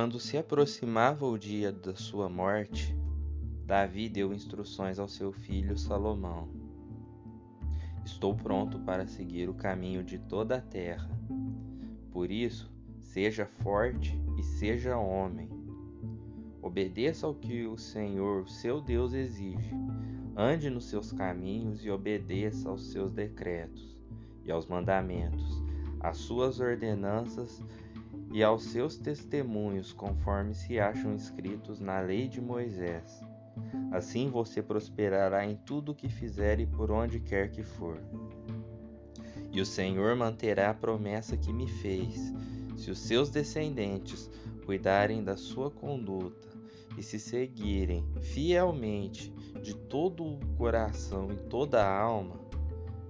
Quando se aproximava o dia da sua morte, Davi deu instruções ao seu filho Salomão. Estou pronto para seguir o caminho de toda a terra. Por isso, seja forte e seja homem. Obedeça ao que o Senhor, seu Deus, exige. Ande nos seus caminhos e obedeça aos seus decretos e aos mandamentos, às suas ordenanças e aos seus testemunhos, conforme se acham escritos na lei de Moisés Assim você prosperará em tudo o que fizer e por onde quer que for. E o Senhor manterá a promessa que me fez, se os seus descendentes cuidarem da sua conduta e se seguirem fielmente de todo o coração e toda a alma,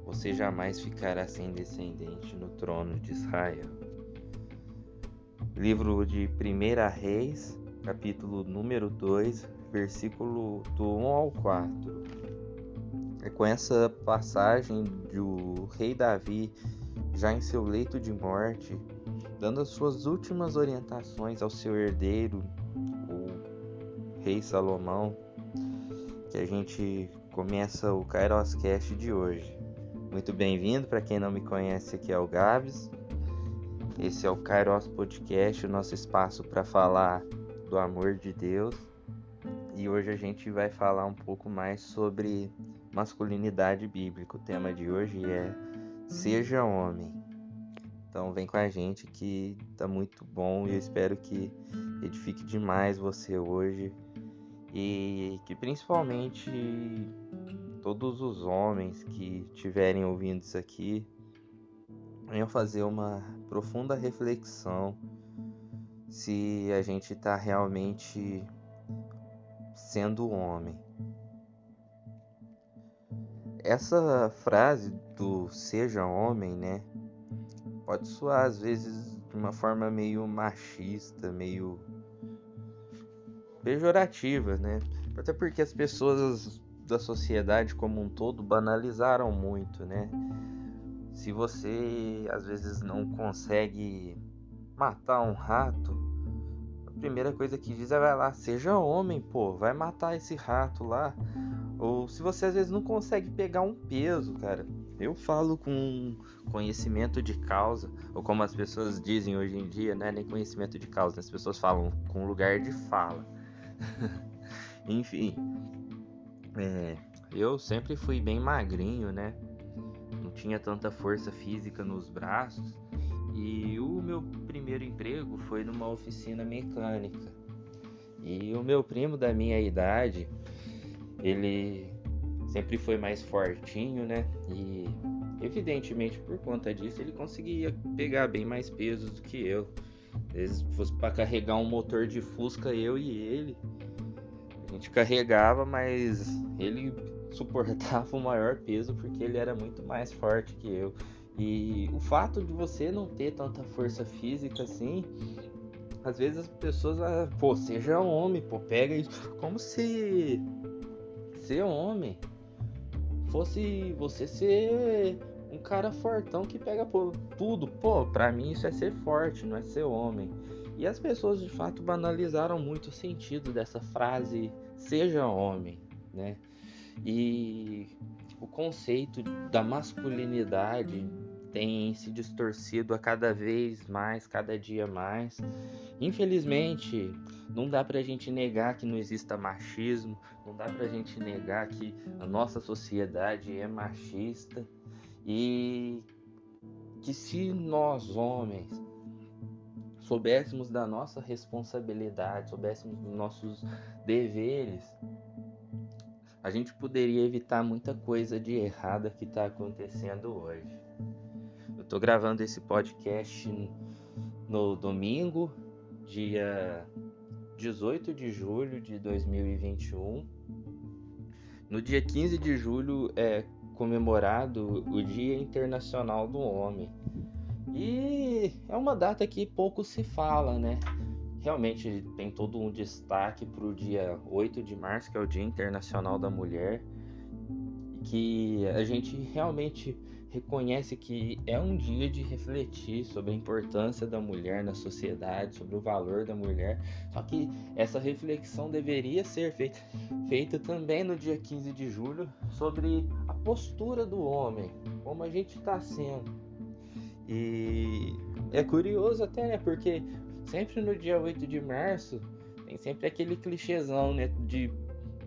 você jamais ficará sem descendente no trono de Israel. Livro de 1 Reis, capítulo número 2, versículo do 1 ao 4. É com essa passagem do rei Davi, já em seu leito de morte, dando as suas últimas orientações ao seu herdeiro, o rei Salomão, que a gente começa o Kairos Cast de hoje. Muito bem-vindo, para quem não me conhece, aqui é o Gabs. Esse é o Kairos Podcast, o nosso espaço para falar do amor de Deus e hoje a gente vai falar um pouco mais sobre masculinidade bíblica. O tema de hoje é Seja Homem. Então vem com a gente que tá muito bom e eu espero que edifique demais você hoje e que principalmente todos os homens que estiverem ouvindo isso aqui venham fazer uma profunda reflexão se a gente está realmente sendo homem. Essa frase do seja homem, né, pode soar às vezes de uma forma meio machista, meio pejorativa, né? Até porque as pessoas da sociedade como um todo banalizaram muito, né? Se você às vezes não consegue matar um rato, primeira coisa que diz é vai lá, seja homem, pô, vai matar esse rato lá. Ou se você às vezes não consegue pegar um peso, cara. Eu falo com conhecimento de causa, ou como as pessoas dizem hoje em dia, né? Nem conhecimento de causa, né? as pessoas falam com lugar de fala. Enfim, é, eu sempre fui bem magrinho, né? Não tinha tanta força física nos braços. E o meu primeiro emprego foi numa oficina mecânica. E o meu primo da minha idade, ele sempre foi mais fortinho, né? E evidentemente por conta disso ele conseguia pegar bem mais pesos do que eu. Às vezes fosse para carregar um motor de Fusca eu e ele, a gente carregava, mas ele suportava o maior peso porque ele era muito mais forte que eu. E o fato de você não ter tanta força física assim, às vezes as pessoas, ah, pô, seja homem, pô, pega isso. Como se ser homem fosse você ser um cara fortão que pega pô, tudo. Pô, pra mim isso é ser forte, não é ser homem. E as pessoas de fato banalizaram muito o sentido dessa frase, seja homem, né? E o conceito da masculinidade tem se distorcido a cada vez mais, cada dia mais. Infelizmente, não dá pra gente negar que não exista machismo, não dá pra gente negar que a nossa sociedade é machista e que se nós homens soubéssemos da nossa responsabilidade, soubéssemos dos nossos deveres, a gente poderia evitar muita coisa de errada que está acontecendo hoje. Eu estou gravando esse podcast no domingo, dia 18 de julho de 2021. No dia 15 de julho é comemorado o Dia Internacional do Homem. E é uma data que pouco se fala, né? Realmente tem todo um destaque para o dia 8 de março, que é o Dia Internacional da Mulher, que a gente realmente reconhece que é um dia de refletir sobre a importância da mulher na sociedade, sobre o valor da mulher. Só que essa reflexão deveria ser feita, feita também no dia 15 de julho sobre a postura do homem, como a gente está sendo. E é curioso até, né? Porque sempre no dia 8 de março tem sempre aquele clichêzão, né? De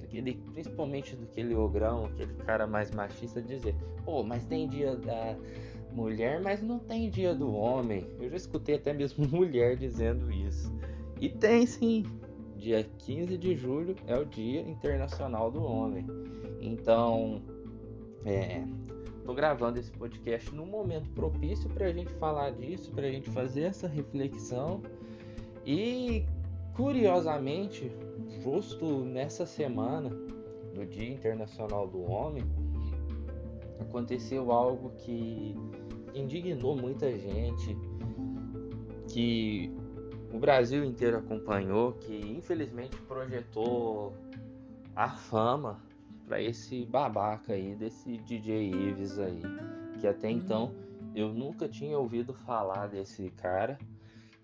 aquele, principalmente daquele ogrão, aquele cara mais machista, dizer: pô, mas tem dia da mulher, mas não tem dia do homem. Eu já escutei até mesmo mulher dizendo isso. E tem sim. Dia 15 de julho é o Dia Internacional do Homem. Então, é, tô gravando esse podcast num momento propício para a gente falar disso, para a gente fazer essa reflexão. E curiosamente, justo nessa semana, no Dia Internacional do Homem, aconteceu algo que indignou muita gente, que o Brasil inteiro acompanhou, que infelizmente projetou a fama para esse babaca aí, desse DJ Ives aí, que até então eu nunca tinha ouvido falar desse cara.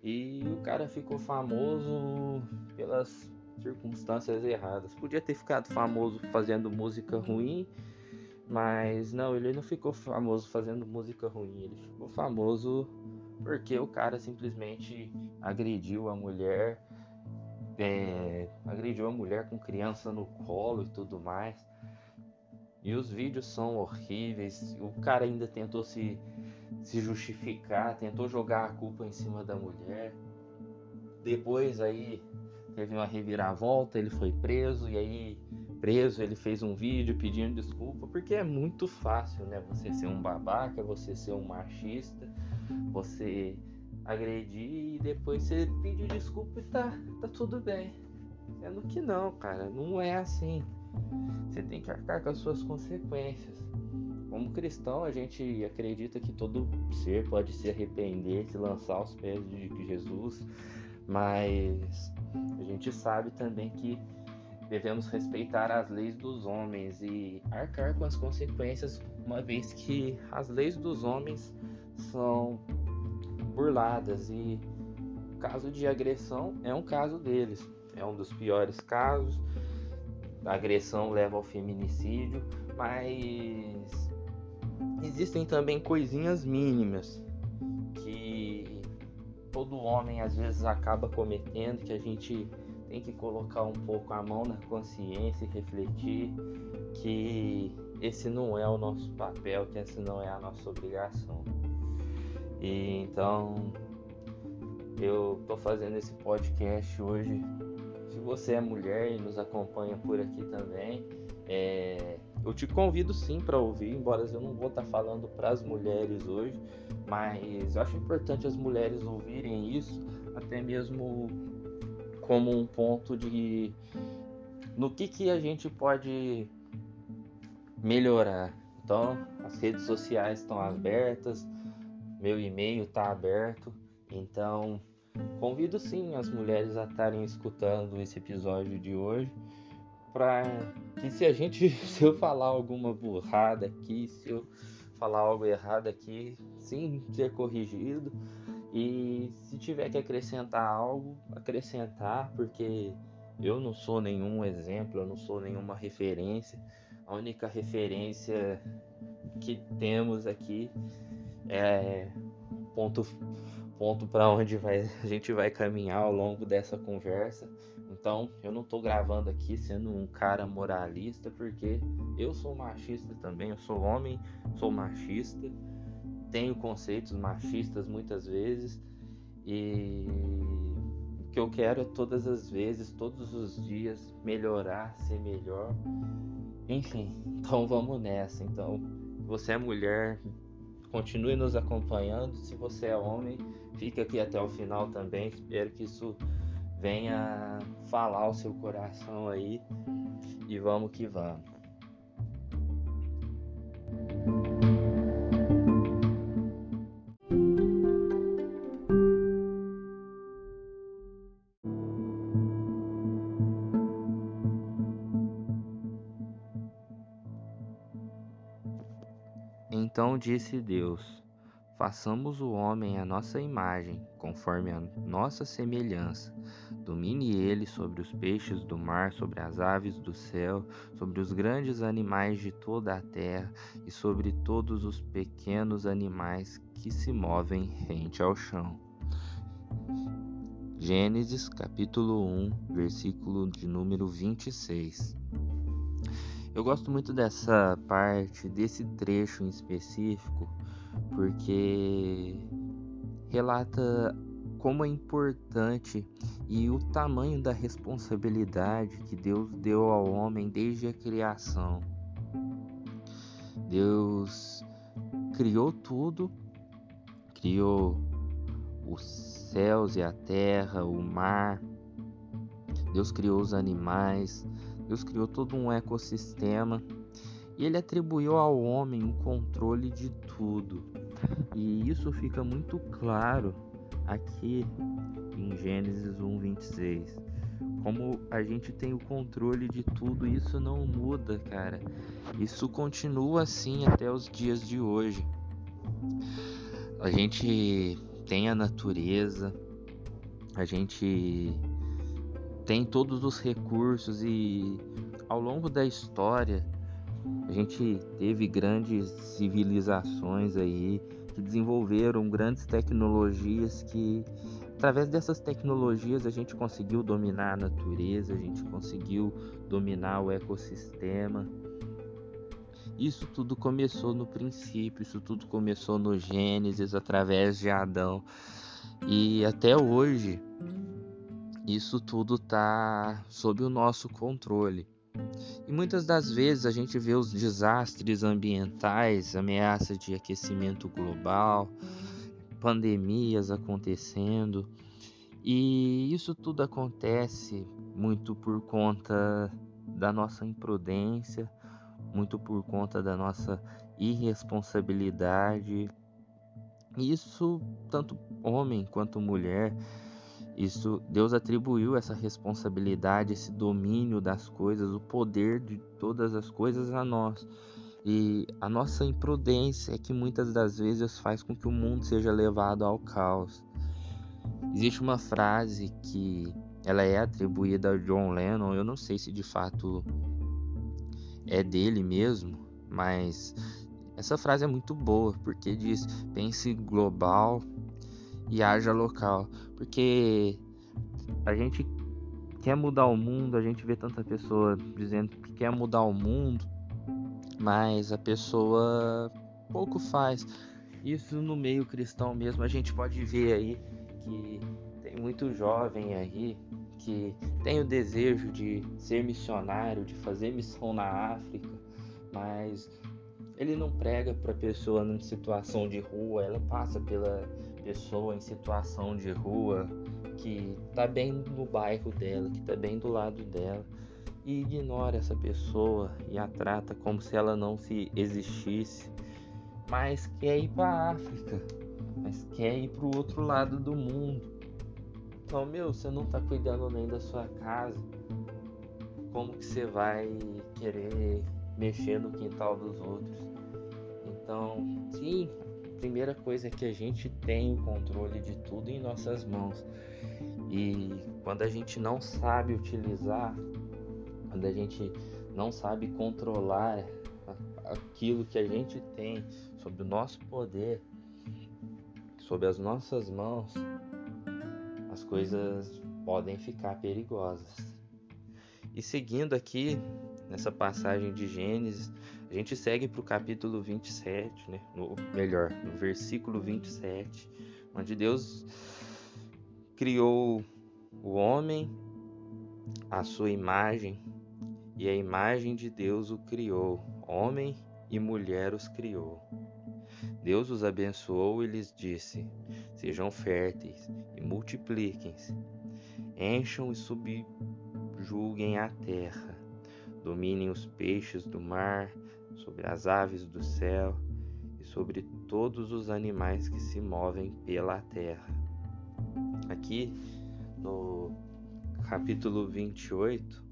E o cara ficou famoso pelas circunstâncias erradas. Podia ter ficado famoso fazendo música ruim, mas não, ele não ficou famoso fazendo música ruim. Ele ficou famoso porque o cara simplesmente agrediu a mulher, é, agrediu a mulher com criança no colo e tudo mais. E os vídeos são horríveis. O cara ainda tentou se, se justificar, tentou jogar a culpa em cima da mulher. Depois aí teve uma reviravolta, ele foi preso e aí preso ele fez um vídeo pedindo desculpa, porque é muito fácil, né? Você ser um babaca, você ser um machista, você agredir e depois você pedir desculpa e tá, tá tudo bem. Sendo que não, cara, não é assim. Você tem que arcar com as suas consequências. Como cristão, a gente acredita que todo ser pode se arrepender, se lançar aos pés de Jesus, mas a gente sabe também que devemos respeitar as leis dos homens e arcar com as consequências, uma vez que as leis dos homens são burladas e caso de agressão é um caso deles. É um dos piores casos. A agressão leva ao feminicídio, mas existem também coisinhas mínimas que todo homem às vezes acaba cometendo que a gente tem que colocar um pouco a mão na consciência e refletir que esse não é o nosso papel, que essa não é a nossa obrigação. E então eu tô fazendo esse podcast hoje se você é mulher e nos acompanha por aqui também, é, eu te convido sim para ouvir, embora eu não vou estar tá falando para as mulheres hoje, mas eu acho importante as mulheres ouvirem isso, até mesmo como um ponto de no que, que a gente pode melhorar. Então, as redes sociais estão abertas, meu e-mail está aberto, então Convido sim as mulheres a estarem escutando esse episódio de hoje para que se a gente se eu falar alguma burrada aqui, se eu falar algo errado aqui, sim ser corrigido e se tiver que acrescentar algo, acrescentar, porque eu não sou nenhum exemplo, eu não sou nenhuma referência. A única referência que temos aqui é ponto ponto para onde vai, a gente vai caminhar ao longo dessa conversa. Então, eu não estou gravando aqui sendo um cara moralista, porque eu sou machista também, eu sou homem, sou machista, tenho conceitos machistas muitas vezes e o que eu quero é todas as vezes, todos os dias melhorar, ser melhor. Enfim, então vamos nessa. Então, você é mulher, continue nos acompanhando. Se você é homem, fique aqui até o final também. Espero que isso venha falar o seu coração aí. E vamos que vamos. Então disse Deus: Façamos o homem à nossa imagem, conforme a nossa semelhança. Domine ele sobre os peixes do mar, sobre as aves do céu, sobre os grandes animais de toda a terra e sobre todos os pequenos animais que se movem rente ao chão. Gênesis capítulo 1, versículo de número 26. Eu gosto muito dessa parte, desse trecho em específico, porque relata como é importante e o tamanho da responsabilidade que Deus deu ao homem desde a criação. Deus criou tudo, criou os céus e a terra, o mar. Deus criou os animais, Deus criou todo um ecossistema e ele atribuiu ao homem o controle de tudo. E isso fica muito claro aqui em Gênesis 1:26. Como a gente tem o controle de tudo, isso não muda, cara. Isso continua assim até os dias de hoje. A gente tem a natureza, a gente tem todos os recursos e ao longo da história a gente teve grandes civilizações aí que desenvolveram grandes tecnologias que através dessas tecnologias a gente conseguiu dominar a natureza, a gente conseguiu dominar o ecossistema. Isso tudo começou no princípio, isso tudo começou no Gênesis através de Adão. E até hoje isso tudo está sob o nosso controle. E muitas das vezes a gente vê os desastres ambientais, ameaças de aquecimento global, pandemias acontecendo. E isso tudo acontece muito por conta da nossa imprudência, muito por conta da nossa irresponsabilidade. Isso tanto homem quanto mulher isso Deus atribuiu essa responsabilidade, esse domínio das coisas, o poder de todas as coisas a nós. E a nossa imprudência é que muitas das vezes faz com que o mundo seja levado ao caos. Existe uma frase que ela é atribuída a John Lennon, eu não sei se de fato é dele mesmo, mas essa frase é muito boa porque diz: pense global, e haja local. Porque a gente quer mudar o mundo, a gente vê tanta pessoa dizendo que quer mudar o mundo, mas a pessoa pouco faz. Isso no meio cristão mesmo, a gente pode ver aí que tem muito jovem aí que tem o desejo de ser missionário, de fazer missão na África, mas ele não prega para pessoa em situação de rua, ela passa pela pessoa em situação de rua que tá bem no bairro dela, que tá bem do lado dela e ignora essa pessoa e a trata como se ela não se existisse, mas quer ir para África, mas quer ir para o outro lado do mundo. Então, meu, você não tá cuidando nem da sua casa. Como que você vai querer mexer no quintal dos outros? Então, sim, primeira coisa é que a gente tem o controle de tudo em nossas mãos. E quando a gente não sabe utilizar, quando a gente não sabe controlar aquilo que a gente tem sob o nosso poder, sob as nossas mãos, as coisas podem ficar perigosas. E seguindo aqui nessa passagem de Gênesis, a gente segue para o capítulo 27, né? No, melhor, no versículo 27, onde Deus criou o homem à sua imagem, e a imagem de Deus o criou, homem e mulher os criou. Deus os abençoou e lhes disse: Sejam férteis e multipliquem-se, encham e subjuguem a terra, dominem os peixes do mar, sobre as aves do céu e sobre todos os animais que se movem pela terra. Aqui no capítulo 28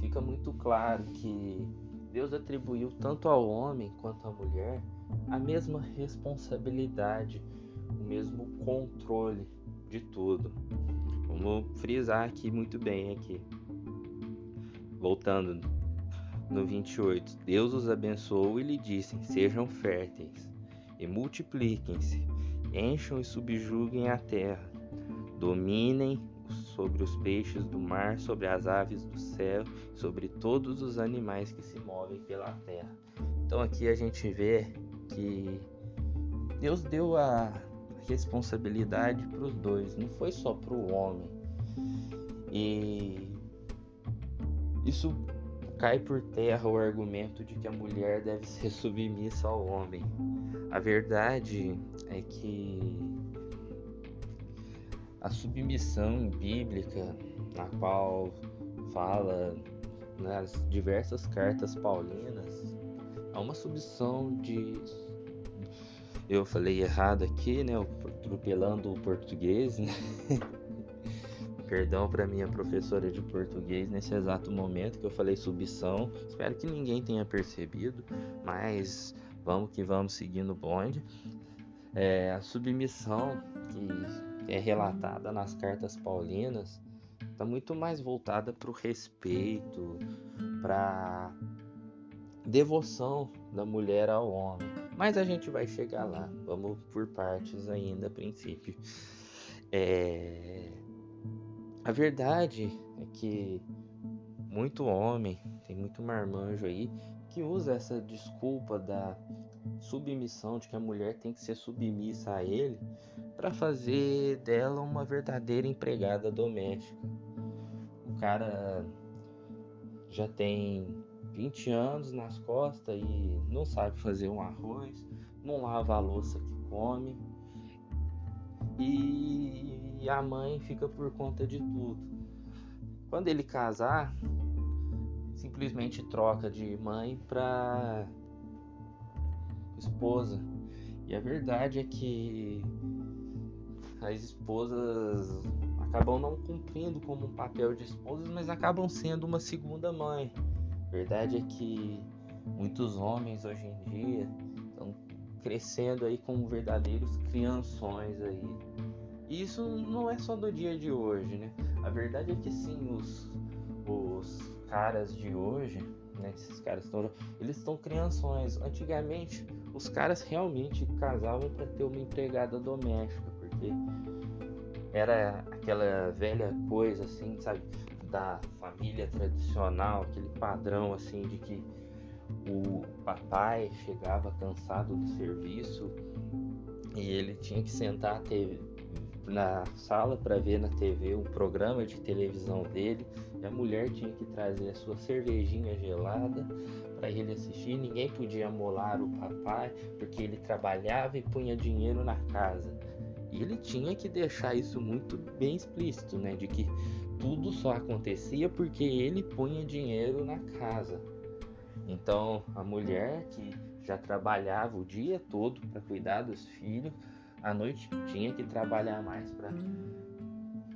fica muito claro que Deus atribuiu tanto ao homem quanto à mulher a mesma responsabilidade, o mesmo controle de tudo. Vamos frisar aqui muito bem aqui. Voltando no 28. Deus os abençoou e lhe disse: Sejam férteis e multipliquem-se, encham e subjuguem a terra, dominem sobre os peixes do mar, sobre as aves do céu, sobre todos os animais que se movem pela terra. Então aqui a gente vê que Deus deu a responsabilidade para os dois, não foi só para o homem. E isso cai por terra o argumento de que a mulher deve ser submissa ao homem. A verdade é que a submissão bíblica, na qual fala nas diversas cartas paulinas, é uma submissão de. Eu falei errado aqui, né? Atropelando o português, né? Perdão para minha professora de português nesse exato momento que eu falei submissão. Espero que ninguém tenha percebido, mas vamos que vamos seguindo o bonde. É, a submissão que é relatada nas cartas paulinas está muito mais voltada para o respeito, para devoção da mulher ao homem. Mas a gente vai chegar lá. Vamos por partes ainda a princípio. É... A verdade é que muito homem, tem muito marmanjo aí, que usa essa desculpa da submissão, de que a mulher tem que ser submissa a ele, para fazer dela uma verdadeira empregada doméstica. O cara já tem 20 anos nas costas e não sabe fazer um arroz, não lava a louça que come. E e a mãe fica por conta de tudo. Quando ele casar, simplesmente troca de mãe para esposa. E a verdade é que as esposas acabam não cumprindo como um papel de esposas, mas acabam sendo uma segunda mãe. A verdade é que muitos homens hoje em dia estão crescendo aí como verdadeiros crianções aí e isso não é só do dia de hoje, né? A verdade é que sim, os, os caras de hoje, né? Esses caras estão. Eles estão crianções. Antigamente, os caras realmente casavam para ter uma empregada doméstica, porque era aquela velha coisa assim, sabe? Da família tradicional, aquele padrão assim de que o papai chegava cansado do serviço e ele tinha que sentar ter na sala para ver na TV um programa de televisão dele. E a mulher tinha que trazer a sua cervejinha gelada para ele assistir. Ninguém podia molar o papai porque ele trabalhava e punha dinheiro na casa. E ele tinha que deixar isso muito bem explícito, né? De que tudo só acontecia porque ele punha dinheiro na casa. Então a mulher que já trabalhava o dia todo para cuidar dos filhos à noite tinha que trabalhar mais para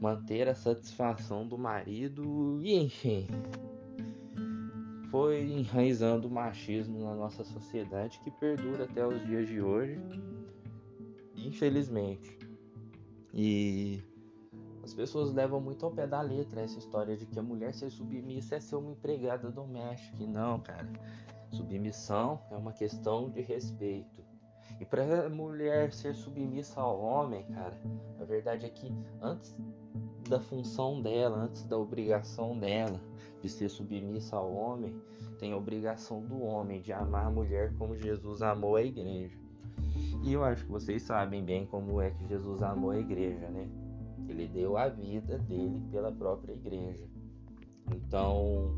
manter a satisfação do marido e enfim foi enraizando o machismo na nossa sociedade que perdura até os dias de hoje infelizmente. E as pessoas levam muito ao pé da letra essa história de que a mulher ser submissa é ser uma empregada doméstica e não cara. Submissão é uma questão de respeito e para a mulher ser submissa ao homem, cara, a verdade é que antes da função dela, antes da obrigação dela de ser submissa ao homem, tem a obrigação do homem de amar a mulher como Jesus amou a igreja. E eu acho que vocês sabem bem como é que Jesus amou a igreja, né? Ele deu a vida dele pela própria igreja. Então,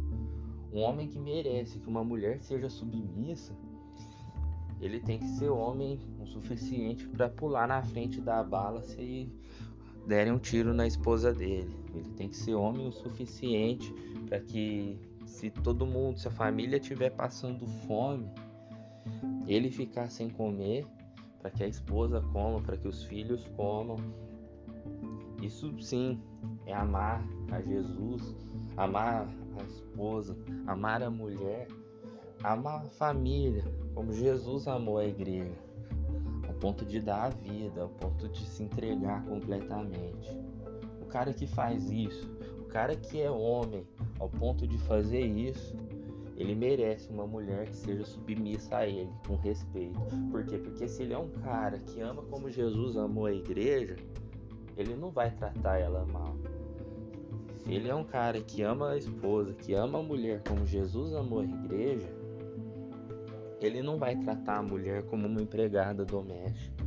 um homem que merece que uma mulher seja submissa ele tem que ser homem o suficiente para pular na frente da bala se derem um tiro na esposa dele. Ele tem que ser homem o suficiente para que se todo mundo, se a família estiver passando fome, ele ficar sem comer, para que a esposa coma, para que os filhos comam. Isso sim é amar a Jesus, amar a esposa, amar a mulher amar a família como Jesus amou a igreja, ao ponto de dar a vida, ao ponto de se entregar completamente. O cara que faz isso, o cara que é homem, ao ponto de fazer isso, ele merece uma mulher que seja submissa a ele, com respeito. Por quê? Porque se ele é um cara que ama como Jesus amou a igreja, ele não vai tratar ela mal. Se ele é um cara que ama a esposa, que ama a mulher como Jesus amou a igreja, ele não vai tratar a mulher como uma empregada doméstica.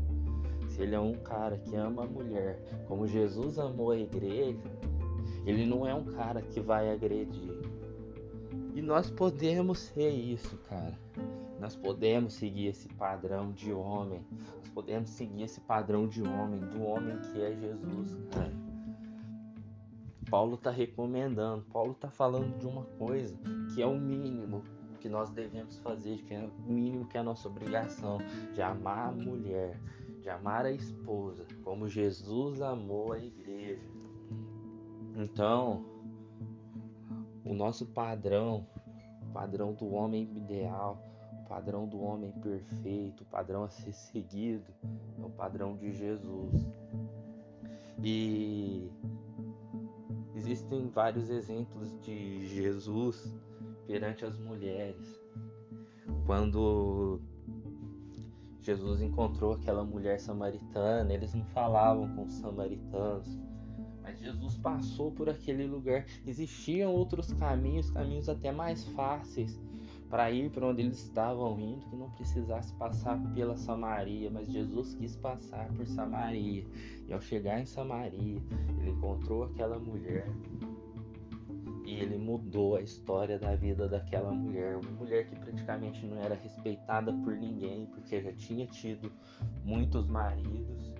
Se ele é um cara que ama a mulher como Jesus amou a igreja, ele não é um cara que vai agredir. E nós podemos ser isso, cara. Nós podemos seguir esse padrão de homem. Nós podemos seguir esse padrão de homem, do homem que é Jesus, cara. Paulo está recomendando, Paulo está falando de uma coisa que é o mínimo que nós devemos fazer, que é o mínimo que é a nossa obrigação, de amar a mulher, de amar a esposa, como Jesus amou a igreja. Então, o nosso padrão, o padrão do homem ideal, o padrão do homem perfeito, o padrão a ser seguido, é o padrão de Jesus. E existem vários exemplos de Jesus perante as mulheres. Quando Jesus encontrou aquela mulher samaritana, eles não falavam com os samaritanos, mas Jesus passou por aquele lugar. Existiam outros caminhos, caminhos até mais fáceis para ir para onde eles estavam indo, que não precisasse passar pela Samaria, mas Jesus quis passar por Samaria. E ao chegar em Samaria, ele encontrou aquela mulher e ele mudou a história da vida daquela mulher, uma mulher que praticamente não era respeitada por ninguém, porque já tinha tido muitos maridos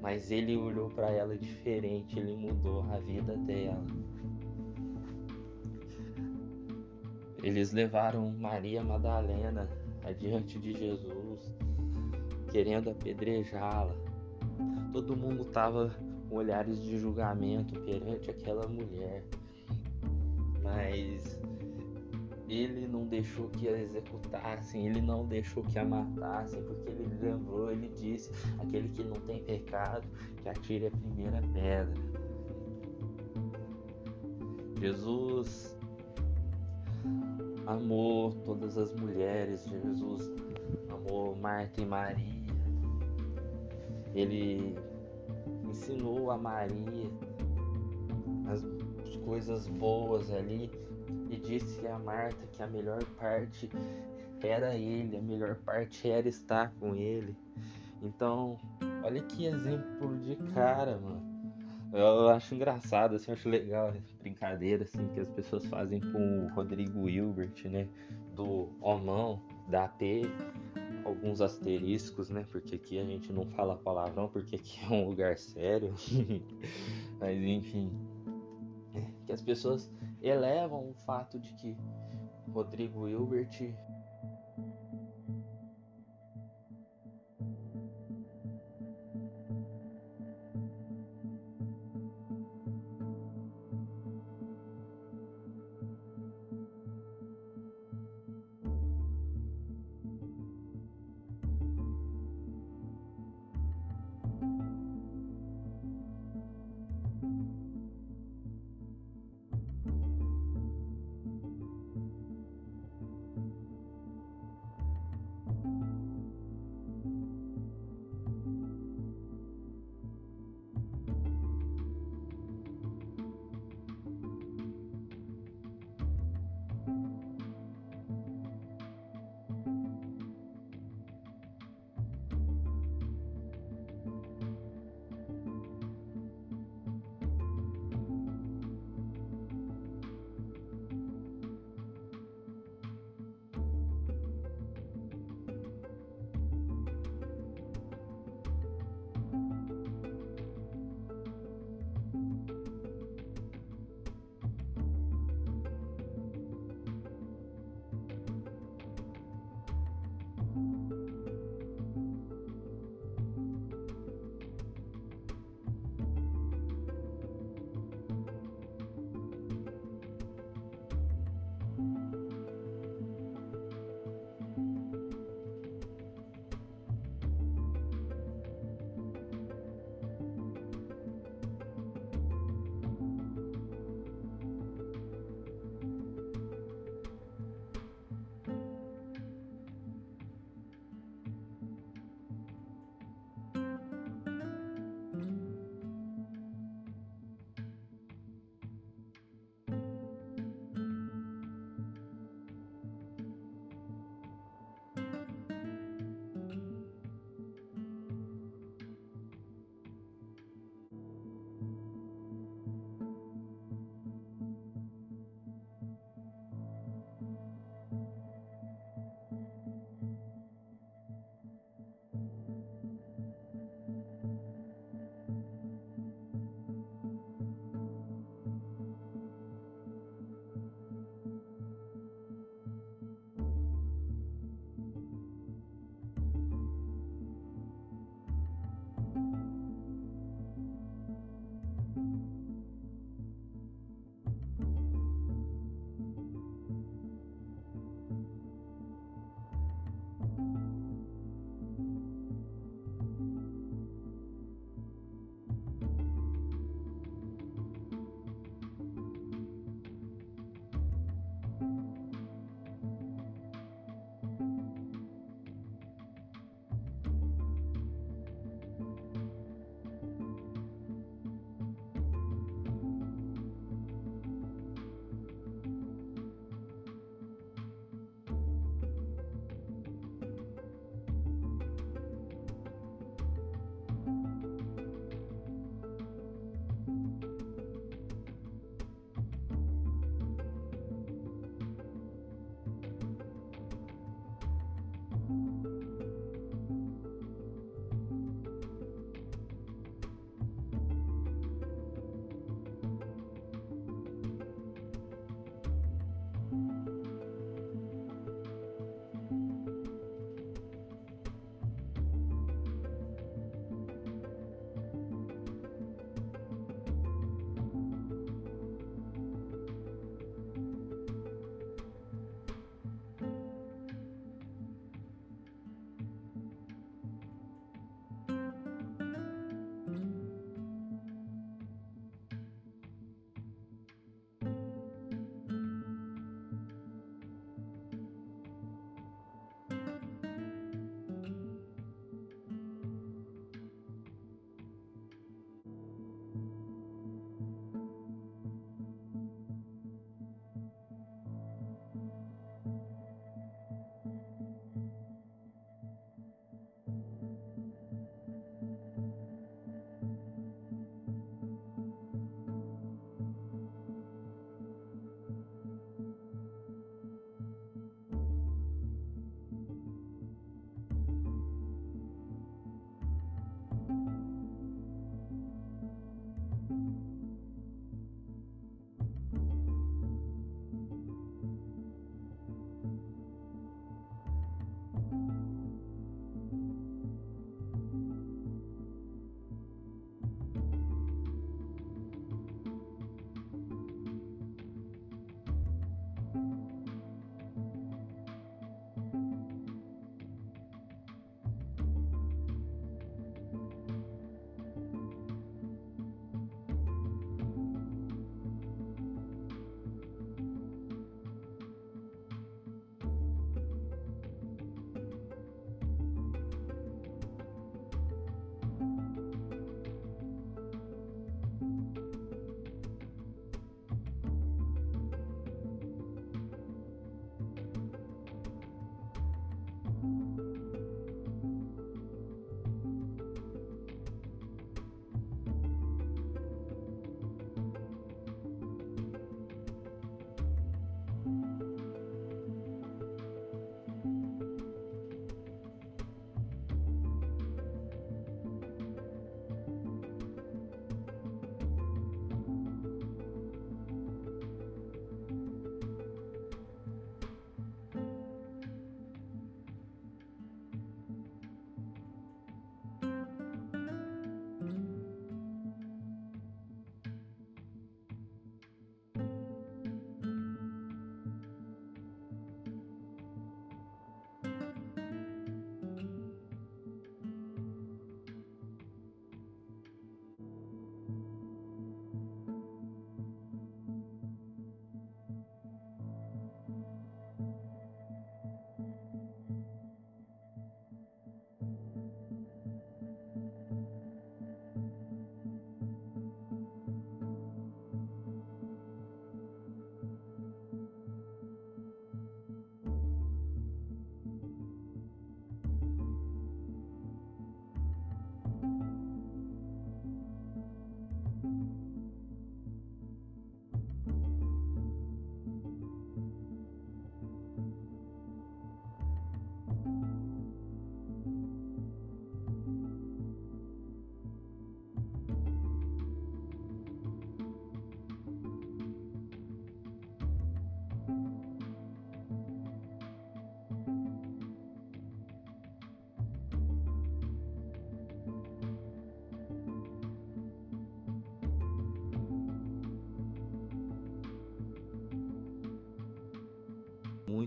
mas ele olhou para ela diferente, ele mudou a vida dela. Eles levaram Maria Madalena adiante de Jesus, querendo apedrejá-la. Todo mundo estava com olhares de julgamento perante aquela mulher, mas ele não deixou que a executassem, ele não deixou que a matassem, porque ele lembrou, ele disse: aquele que não tem pecado, que atire a primeira pedra. Jesus amou todas as mulheres, Jesus amou Marta e Maria. Ele ensinou a Maria as coisas boas ali e disse a Marta que a melhor parte era ele, a melhor parte era estar com ele. Então, olha que exemplo de cara, mano. Eu acho engraçado, assim, eu acho legal essa brincadeira assim, que as pessoas fazem com o Rodrigo Hilbert, né? Do Omão, da AP, alguns asteriscos, né? Porque aqui a gente não fala palavrão, porque aqui é um lugar sério. Mas enfim. É, que as pessoas elevam o fato de que Rodrigo Hilbert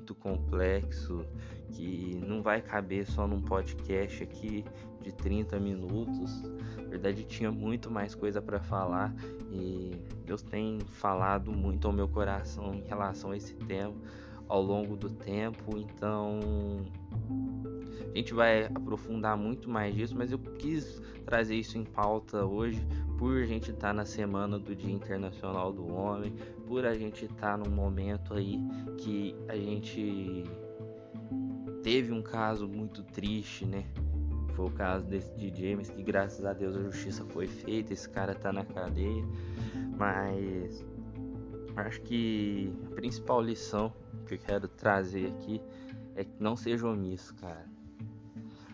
muito complexo que não vai caber só num podcast aqui de 30 minutos. Na verdade, tinha muito mais coisa para falar e Deus tem falado muito ao meu coração em relação a esse tema ao longo do tempo. Então, a gente vai aprofundar muito mais disso, mas eu quis trazer isso em pauta hoje por a gente estar tá na semana do Dia Internacional do Homem, por a gente estar tá num momento aí que a gente teve um caso muito triste, né? Foi o caso desse DJ, mas que graças a Deus a justiça foi feita, esse cara tá na cadeia. Mas acho que a principal lição que eu quero trazer aqui é que não seja omisso, cara.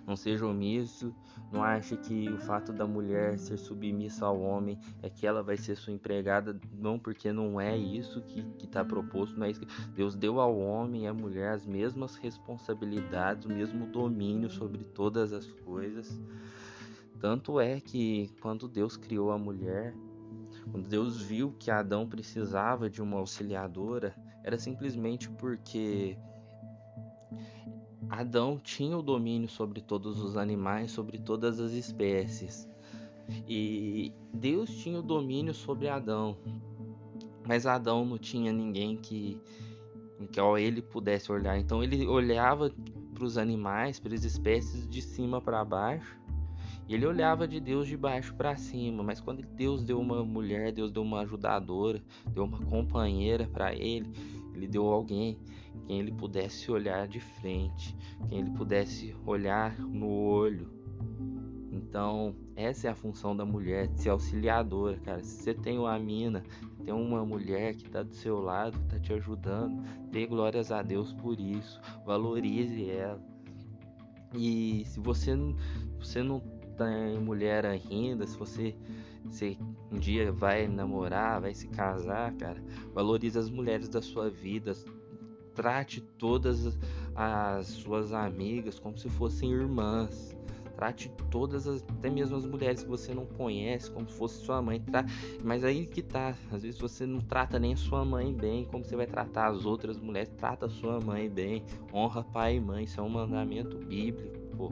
Não seja omisso, não ache que o fato da mulher ser submissa ao homem é que ela vai ser sua empregada, não, porque não é isso que está proposto, não é isso que Deus deu ao homem e à mulher as mesmas responsabilidades, o mesmo domínio sobre todas as coisas. Tanto é que quando Deus criou a mulher, quando Deus viu que Adão precisava de uma auxiliadora, era simplesmente porque Adão tinha o domínio sobre todos os animais, sobre todas as espécies. E Deus tinha o domínio sobre Adão. Mas Adão não tinha ninguém que que ó, ele pudesse olhar. Então ele olhava para os animais, para as espécies de cima para baixo e ele olhava de Deus de baixo para cima, mas quando Deus deu uma mulher, Deus deu uma ajudadora, deu uma companheira para ele, ele deu alguém quem ele pudesse olhar de frente, quem ele pudesse olhar no olho. Então, essa é a função da mulher, de ser auxiliadora, cara. Se você tem uma mina, tem uma mulher que está do seu lado, que está te ajudando, dê glórias a Deus por isso, valorize ela. E se você, você não tem mulher ainda, se você se um dia vai namorar, vai se casar, cara, valorize as mulheres da sua vida. Trate todas as suas amigas como se fossem irmãs. Trate todas, as, até mesmo as mulheres que você não conhece, como se fosse sua mãe. Tra... Mas aí que tá. Às vezes você não trata nem sua mãe bem. Como você vai tratar as outras mulheres? Trata sua mãe bem. Honra pai e mãe. Isso é um mandamento bíblico.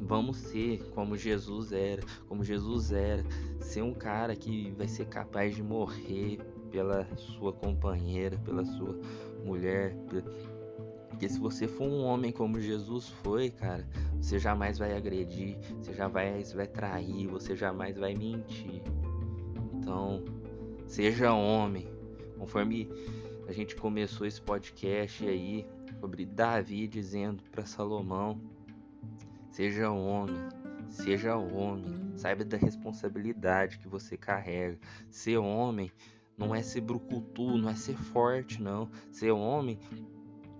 Vamos ser como Jesus era, como Jesus era, ser um cara que vai ser capaz de morrer pela sua companheira, pela sua mulher. Porque se você for um homem como Jesus foi, cara, você jamais vai agredir, você jamais vai trair, você jamais vai mentir. Então, seja homem. Conforme a gente começou esse podcast aí sobre Davi dizendo para Salomão Seja homem, seja homem, saiba da responsabilidade que você carrega. Ser homem não é ser brucutu, não é ser forte, não. Ser homem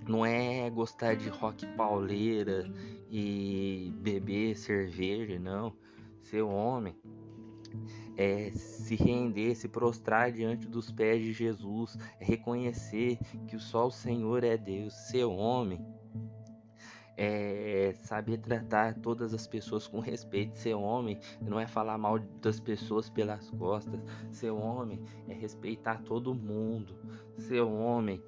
não é gostar de rock pauleira e beber cerveja, não. Ser homem é se render, se prostrar diante dos pés de Jesus, é reconhecer que só o Senhor é Deus. Ser homem é saber tratar todas as pessoas com respeito. Ser homem não é falar mal das pessoas pelas costas. Ser homem é respeitar todo mundo. Ser homem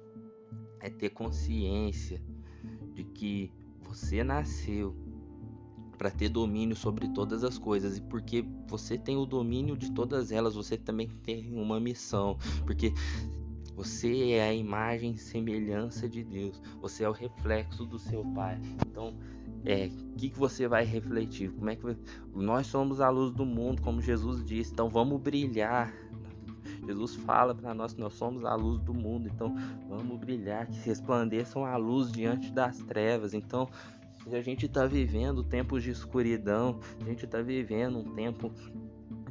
é ter consciência de que você nasceu para ter domínio sobre todas as coisas e porque você tem o domínio de todas elas, você também tem uma missão, porque você é a imagem e semelhança de Deus. Você é o reflexo do seu Pai. Então, é, o que, que você vai refletir? Como é que nós somos a luz do mundo, como Jesus disse. Então, vamos brilhar. Jesus fala para nós que nós somos a luz do mundo. Então, vamos brilhar, que resplandeçam a luz diante das trevas. Então, a gente está vivendo tempos de escuridão, a gente está vivendo um tempo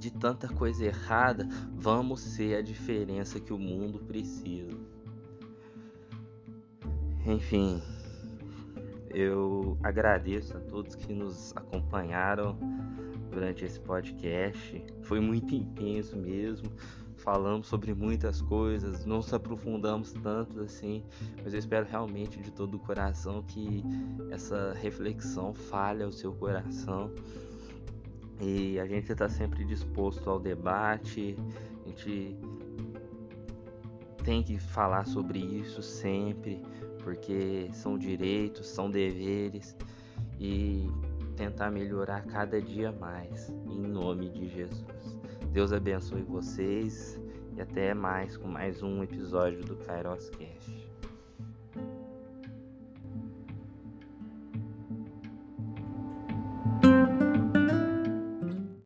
de tanta coisa errada, vamos ser a diferença que o mundo precisa. Enfim, eu agradeço a todos que nos acompanharam durante esse podcast. Foi muito intenso mesmo. Falamos sobre muitas coisas, não se aprofundamos tanto assim, mas eu espero realmente de todo o coração que essa reflexão falhe ao seu coração e a gente está sempre disposto ao debate, a gente tem que falar sobre isso sempre, porque são direitos, são deveres e tentar melhorar cada dia mais, em nome de Jesus. Deus abençoe vocês e até mais com mais um episódio do Kairos Cast.